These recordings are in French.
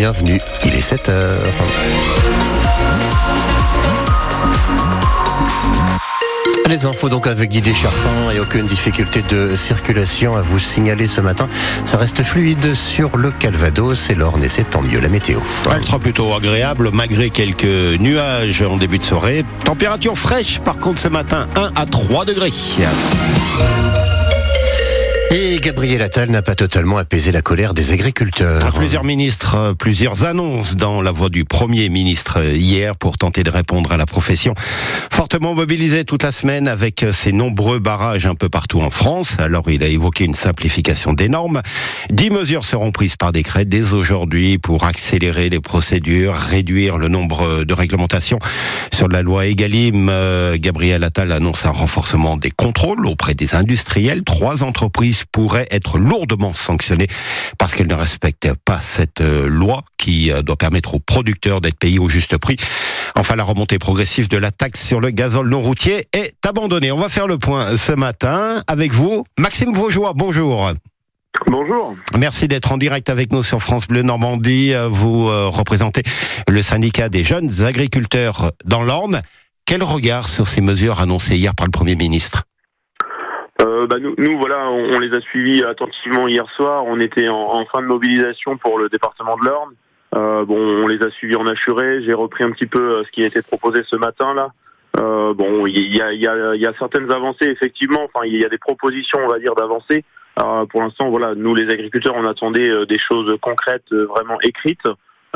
bienvenue. Il est 7 heures. Les infos donc avec Guy Descharpin et aucune difficulté de circulation à vous signaler ce matin. Ça reste fluide sur le Calvados et l'Orne et c'est tant mieux la météo. Elle sera plutôt agréable malgré quelques nuages en début de soirée. Température fraîche par contre ce matin 1 à 3 degrés. Et Gabriel Attal n'a pas totalement apaisé la colère des agriculteurs. Plusieurs ministres, euh, plusieurs annonces dans la voix du Premier ministre euh, hier pour tenter de répondre à la profession. Fortement mobilisée toute la semaine avec euh, ses nombreux barrages un peu partout en France. Alors il a évoqué une simplification des normes. Dix mesures seront prises par décret dès aujourd'hui pour accélérer les procédures, réduire le nombre de réglementations. Sur la loi Egalim, Gabriel Attal annonce un renforcement des contrôles auprès des industriels. Trois entreprises pourrait être lourdement sanctionné parce qu'elle ne respecte pas cette euh, loi qui euh, doit permettre aux producteurs d'être payés au juste prix. Enfin, la remontée progressive de la taxe sur le gazole non routier est abandonnée. On va faire le point ce matin avec vous. Maxime Vaugeois, bonjour. Bonjour. Merci d'être en direct avec nous sur France Bleu Normandie. Vous euh, représentez le syndicat des jeunes agriculteurs dans l'Orne. Quel regard sur ces mesures annoncées hier par le Premier ministre? Euh, bah, nous, nous, voilà, on, les a suivis attentivement hier soir. On était en, fin de mobilisation pour le département de l'Orne. Euh, bon, on les a suivis en assuré. J'ai repris un petit peu euh, ce qui a été proposé ce matin là. Euh, bon, il y a, y, a, y a, certaines avancées effectivement. Enfin, il y a des propositions, on va dire, d'avancées. Euh, pour l'instant, voilà, nous les agriculteurs, on attendait des choses concrètes, vraiment écrites.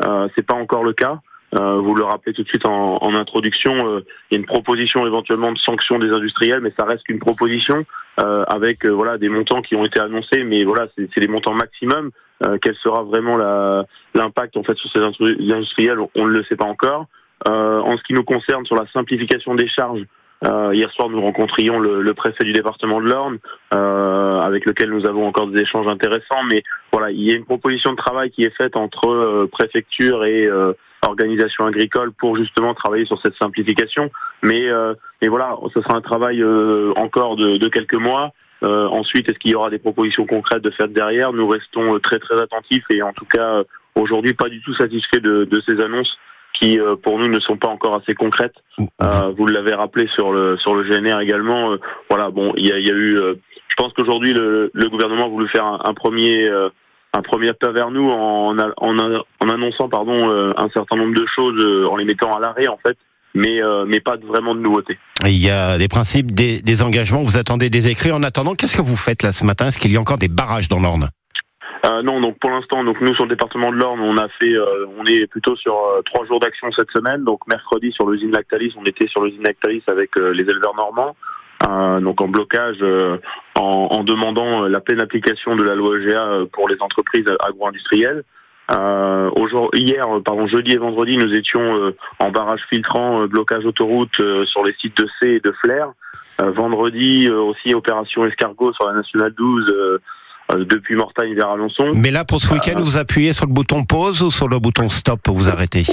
Euh, c'est pas encore le cas. Euh, vous le rappelez tout de suite en, en introduction, euh, il y a une proposition éventuellement de sanction des industriels, mais ça reste qu'une proposition euh, avec voilà des montants qui ont été annoncés, mais voilà c'est les montants maximum. quel sera vraiment l'impact en fait sur ces industriels On ne le sait pas encore. en ce qui nous concerne sur la simplification des charges, euh, hier soir, nous rencontrions le, le, préfet du département de l'Orne, euh, avec lequel nous avons encore des échanges intéressants. Mais voilà, il y a une proposition de travail qui est faite entre euh, préfecture et organisation agricole pour justement travailler sur cette simplification. Mais, mais voilà, ce sera un travail encore de, de, quelques mois. ensuite, est-ce qu'il y aura des propositions concrètes de faire derrière? Nous restons très très attentifs et en tout cas aujourd'hui pas du tout satisfaits de, de ces annonces qui euh, pour nous ne sont pas encore assez concrètes. Euh, vous l'avez rappelé sur le sur le GNR également. Euh, voilà, bon, il y a, y a, eu. je pense qu'aujourd'hui le, le, gouvernement a voulu faire un, un premier un premier pas vers nous en, en, en annonçant pardon un certain nombre de choses en les mettant à l'arrêt en fait. Mais, mais pas vraiment de nouveautés. Il y a des principes, des, des engagements, vous attendez des écrits. En attendant, qu'est-ce que vous faites là ce matin? Est-ce qu'il y a encore des barrages dans l'Orne? Euh, non, donc pour l'instant, donc nous sur le département de l'Orne, on a fait, euh, on est plutôt sur euh, trois jours d'action cette semaine. Donc mercredi sur l'usine Lactalis, on était sur l'usine Lactalis avec les éleveurs normands, donc en blocage, en, en, demandant la pleine application de la loi EGA pour les entreprises agro-industrielles. hier, pardon, jeudi et vendredi, nous étions en barrage filtrant, blocage autoroute sur les sites de C et de Flair. vendredi aussi opération escargot sur la nationale 12 euh, depuis Mortagne vers Alençon. Mais là, pour ce week-end, vous appuyez sur le bouton pause ou sur le bouton stop pour vous arrêter?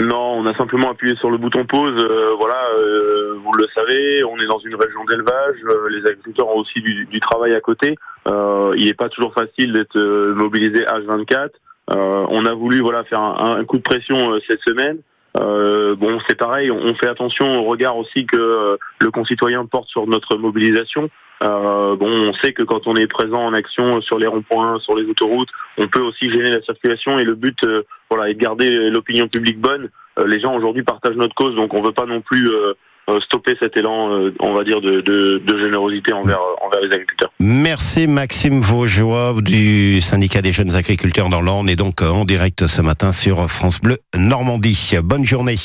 Non, on a simplement appuyé sur le bouton pause. Euh, voilà, euh, vous le savez, on est dans une région d'élevage. les agriculteurs ont aussi du, du travail à côté. il n'est pas toujours facile d'être mobilisé H24. on a voulu voilà faire un, coup de pression cette semaine. Euh, bon, c'est pareil, on fait attention au regard aussi que le concitoyen porte sur notre mobilisation. Euh, bon, on sait que quand on est présent en action sur les ronds-points, sur les autoroutes, on peut aussi gêner la circulation et le but, euh, voilà, est de garder l'opinion publique bonne. Euh, les gens aujourd'hui partagent notre cause, donc on veut pas non plus euh, stopper cet élan, on va dire, de générosité envers, envers les agriculteurs. Merci Maxime Vaugeois du syndicat des jeunes agriculteurs dans l'Orne et donc en direct ce matin sur France Bleu Normandie. Bonne journée.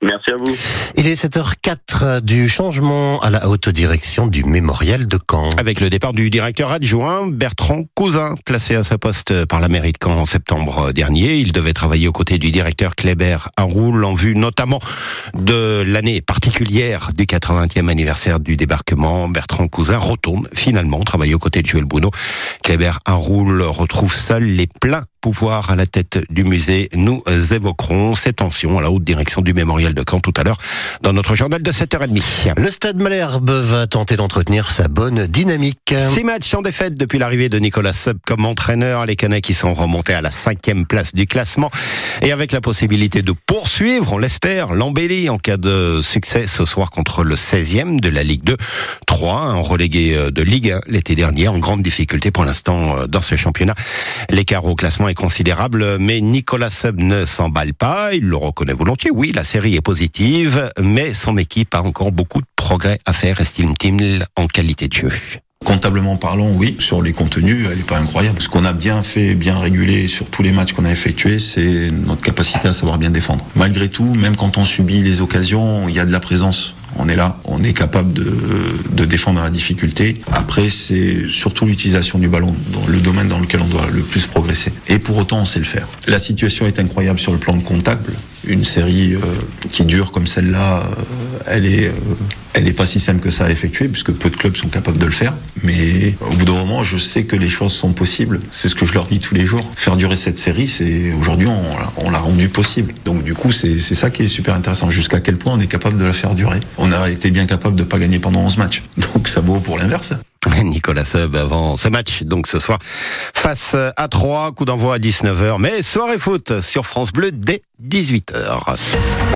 Merci à vous. Il est 7h04 du changement à la haute direction du mémorial de Caen. Avec le départ du directeur adjoint Bertrand Cousin, placé à sa poste par la mairie de Caen en septembre dernier. Il devait travailler aux côtés du directeur Kléber Haroul en vue notamment de l'année particulière du 80e anniversaire du débarquement. Bertrand Cousin retourne finalement travailler aux côtés de Joël Bruno. Kléber Haroul retrouve seul les pleins pouvoir à la tête du musée. Nous évoquerons ces tensions à la haute direction du mémorial de Caen tout à l'heure dans notre journal de 7h30. Le Stade Malherbe va tenter d'entretenir sa bonne dynamique. Six matchs en défaite depuis l'arrivée de Nicolas Sub comme entraîneur. Les Canets qui sont remontés à la cinquième place du classement et avec la possibilité de poursuivre, on l'espère, l'embellie en cas de succès ce soir contre le 16e de la Ligue 2. 3, un relégué euh, de Ligue 1 l'été dernier en grande difficulté pour l'instant euh, dans ce championnat. L'écart au classement est considérable, mais Nicolas Sub ne s'emballe pas. Il le reconnaît volontiers. Oui, la série est positive, mais son équipe a encore beaucoup de progrès à faire, estime-t-il, en qualité de jeu. Comptablement parlant, oui. Sur les contenus, elle n'est pas incroyable. Ce qu'on a bien fait, bien régulé sur tous les matchs qu'on a effectués, c'est notre capacité à savoir bien défendre. Malgré tout, même quand on subit les occasions, il y a de la présence on est là, on est capable de, défendre la difficulté. Après, c'est surtout l'utilisation du ballon, dans le domaine dans lequel on doit le plus pour autant, on sait le faire. La situation est incroyable sur le plan comptable. Une série euh, qui dure comme celle-là, euh, elle est, euh, elle n'est pas si simple que ça à effectuer, puisque peu de clubs sont capables de le faire. Mais au bout d'un moment, je sais que les choses sont possibles. C'est ce que je leur dis tous les jours. Faire durer cette série, c'est aujourd'hui on, l'a rendu possible. Donc du coup, c'est ça qui est super intéressant. Jusqu'à quel point on est capable de la faire durer? On a été bien capable de pas gagner pendant 11 matchs. Donc ça vaut pour l'inverse. Nicolas Sub avant ce match, donc ce soir, face à 3, coup d'envoi à 19h, mais soirée foot sur France Bleu dès 18h.